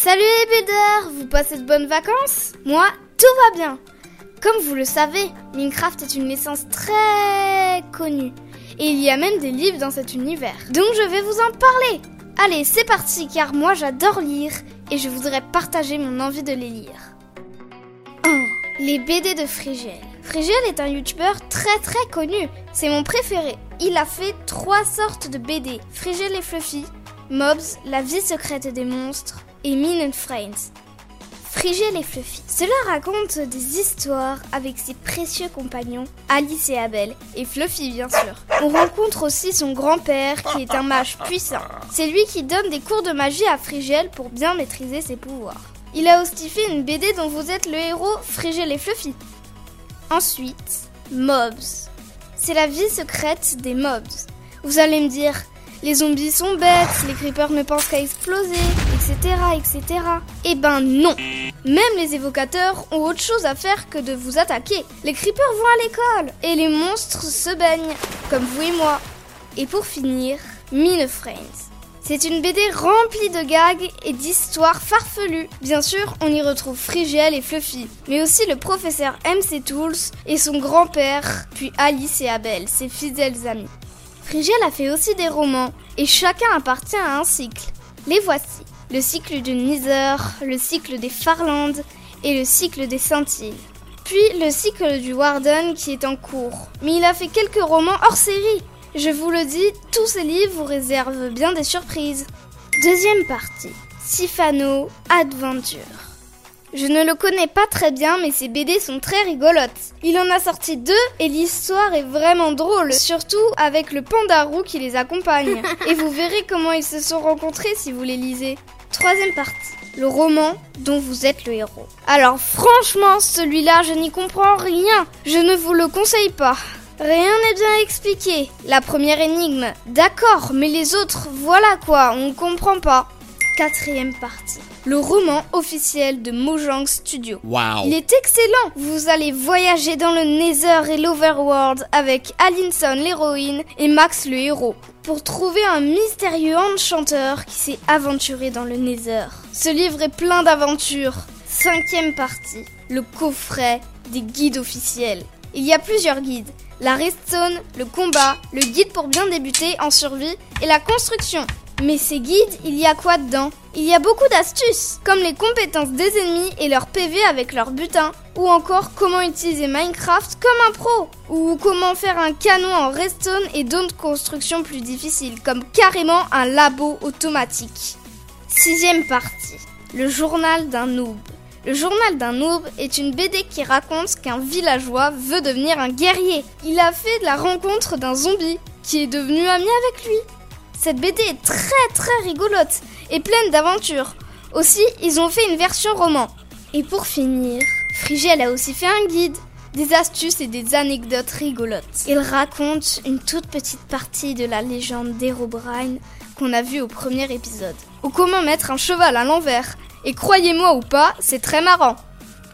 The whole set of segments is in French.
Salut les builders, vous passez de bonnes vacances Moi, tout va bien. Comme vous le savez, Minecraft est une licence très connue. Et il y a même des livres dans cet univers. Donc je vais vous en parler. Allez, c'est parti, car moi j'adore lire et je voudrais partager mon envie de les lire. 1. Les BD de Frigel. Frigel est un youtubeur très très connu. C'est mon préféré. Il a fait trois sortes de BD. Frigel et Fluffy, Mobs, La vie secrète des monstres et Min and Friends. Frigel et Fluffy. Cela raconte des histoires avec ses précieux compagnons, Alice et Abel, et Fluffy bien sûr. On rencontre aussi son grand-père qui est un mage puissant. C'est lui qui donne des cours de magie à Frigel pour bien maîtriser ses pouvoirs. Il a aussi fait une BD dont vous êtes le héros, Frigel et Fluffy. Ensuite, Mobs. C'est la vie secrète des mobs. Vous allez me dire, les zombies sont bêtes, les creepers ne pensent qu'à exploser, etc., etc. Eh ben non Même les évocateurs ont autre chose à faire que de vous attaquer. Les creepers vont à l'école, et les monstres se baignent, comme vous et moi. Et pour finir, Mine Friends. C'est une BD remplie de gags et d'histoires farfelues. Bien sûr, on y retrouve Frigel et Fluffy, mais aussi le professeur MC Tools et son grand-père, puis Alice et Abel, ses fidèles amis. Frigel a fait aussi des romans, et chacun appartient à un cycle. Les voici. Le cycle du Nether, le cycle des Farlands et le cycle des Scintilles. Puis le cycle du Warden qui est en cours. Mais il a fait quelques romans hors série. Je vous le dis, tous ces livres vous réservent bien des surprises. Deuxième partie. Sifano Adventure. Je ne le connais pas très bien, mais ses BD sont très rigolotes. Il en a sorti deux et l'histoire est vraiment drôle, surtout avec le pandarou qui les accompagne. Et vous verrez comment ils se sont rencontrés si vous les lisez. Troisième partie. Le roman dont vous êtes le héros. Alors franchement, celui-là, je n'y comprends rien. Je ne vous le conseille pas. Rien n'est bien expliqué. La première énigme, d'accord, mais les autres, voilà quoi, on comprend pas. Quatrième partie. Le roman officiel de Mojang Studio. Wow. Il est excellent. Vous allez voyager dans le Nether et l'Overworld avec Alinson l'héroïne et Max le héros pour trouver un mystérieux enchanteur qui s'est aventuré dans le Nether. Ce livre est plein d'aventures. Cinquième partie. Le coffret des guides officiels. Il y a plusieurs guides. La redstone, le combat, le guide pour bien débuter en survie et la construction. Mais ces guides, il y a quoi dedans? Il y a beaucoup d'astuces, comme les compétences des ennemis et leur PV avec leur butin, ou encore comment utiliser Minecraft comme un pro, ou comment faire un canon en redstone et d'autres constructions plus difficiles, comme carrément un labo automatique. Sixième partie, le journal d'un noob. Le journal d'un noob est une BD qui raconte qu'un villageois veut devenir un guerrier. Il a fait de la rencontre d'un zombie qui est devenu ami avec lui. Cette BD est très très rigolote et pleine d'aventures. Aussi, ils ont fait une version roman. Et pour finir, Frigel a aussi fait un guide, des astuces et des anecdotes rigolotes. Il raconte une toute petite partie de la légende d'Herobrine qu'on a vue au premier épisode. Ou comment mettre un cheval à l'envers. Et croyez-moi ou pas, c'est très marrant.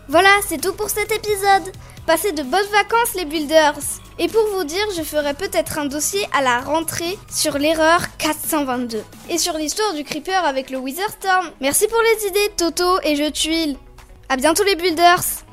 Voilà, c'est tout pour cet épisode. Passez de bonnes vacances les builders. Et pour vous dire, je ferai peut-être un dossier à la rentrée sur l'erreur 422 et sur l'histoire du creeper avec le Wither Storm. Merci pour les idées, Toto et je tuile. À bientôt les builders.